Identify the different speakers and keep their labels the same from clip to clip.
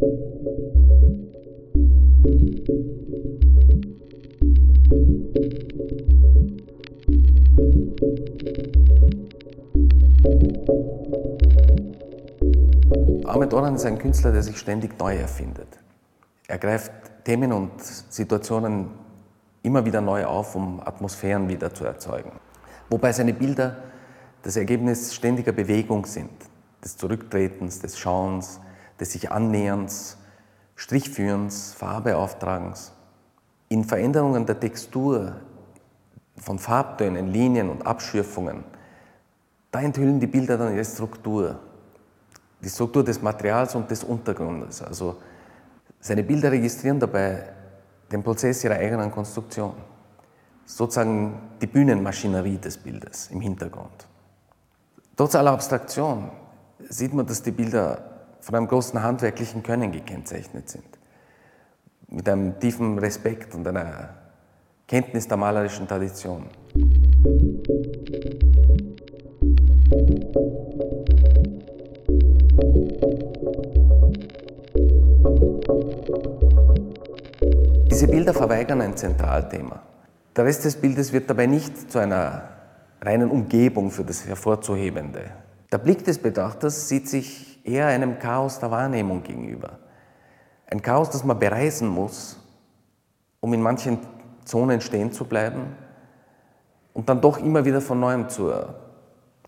Speaker 1: Ahmed Orhan ist ein Künstler, der sich ständig neu erfindet. Er greift Themen und Situationen immer wieder neu auf, um Atmosphären wieder zu erzeugen. Wobei seine Bilder das Ergebnis ständiger Bewegung sind, des Zurücktretens, des Schauens, des sich Annäherns, Strichführens, Farbeauftragens. In Veränderungen der Textur, von Farbtönen, Linien und Abschürfungen, da enthüllen die Bilder dann ihre Struktur, die Struktur des Materials und des Untergrundes. Also seine Bilder registrieren dabei den Prozess ihrer eigenen Konstruktion, sozusagen die Bühnenmaschinerie des Bildes im Hintergrund. Trotz aller Abstraktion sieht man, dass die Bilder von einem großen handwerklichen Können gekennzeichnet sind, mit einem tiefen Respekt und einer Kenntnis der malerischen Tradition. Diese Bilder verweigern ein Zentralthema. Der Rest des Bildes wird dabei nicht zu einer reinen Umgebung für das Hervorzuhebende. Der Blick des Betrachters sieht sich eher einem Chaos der Wahrnehmung gegenüber. Ein Chaos, das man bereisen muss, um in manchen Zonen stehen zu bleiben und dann doch immer wieder von neuem zur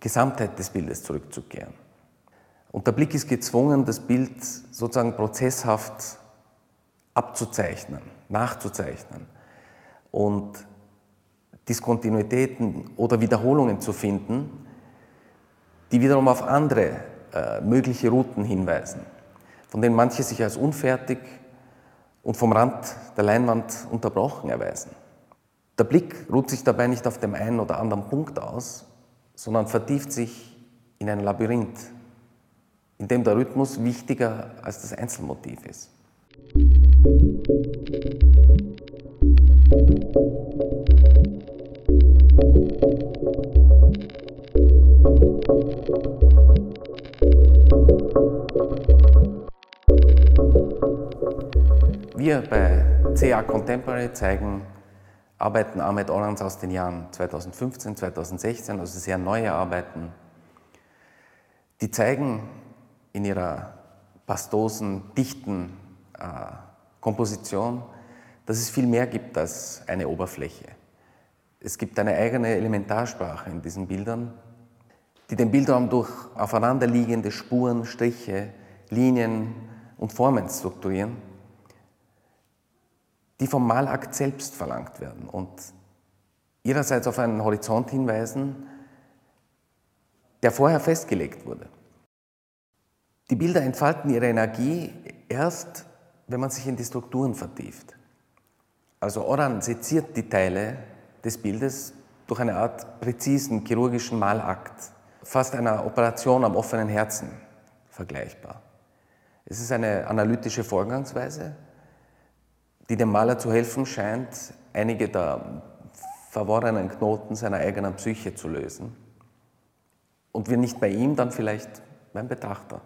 Speaker 1: Gesamtheit des Bildes zurückzukehren. Und der Blick ist gezwungen, das Bild sozusagen prozesshaft abzuzeichnen, nachzuzeichnen und Diskontinuitäten oder Wiederholungen zu finden, die wiederum auf andere mögliche Routen hinweisen, von denen manche sich als unfertig und vom Rand der Leinwand unterbrochen erweisen. Der Blick ruht sich dabei nicht auf dem einen oder anderen Punkt aus, sondern vertieft sich in ein Labyrinth, in dem der Rhythmus wichtiger als das Einzelmotiv ist. Wir bei CA Contemporary zeigen Arbeiten Ahmed Orans aus den Jahren 2015, 2016, also sehr neue Arbeiten. Die zeigen in ihrer pastosen, dichten äh, Komposition, dass es viel mehr gibt als eine Oberfläche. Es gibt eine eigene Elementarsprache in diesen Bildern, die den Bildraum durch aufeinanderliegende Spuren, Striche, Linien und Formen strukturieren die vom Malakt selbst verlangt werden und ihrerseits auf einen Horizont hinweisen, der vorher festgelegt wurde. Die Bilder entfalten ihre Energie erst, wenn man sich in die Strukturen vertieft. Also Oran seziert die Teile des Bildes durch eine Art präzisen chirurgischen Malakt, fast einer Operation am offenen Herzen vergleichbar. Es ist eine analytische Vorgangsweise, die dem Maler zu helfen scheint, einige der verworrenen Knoten seiner eigenen Psyche zu lösen. Und wir nicht bei ihm, dann vielleicht beim Betrachter.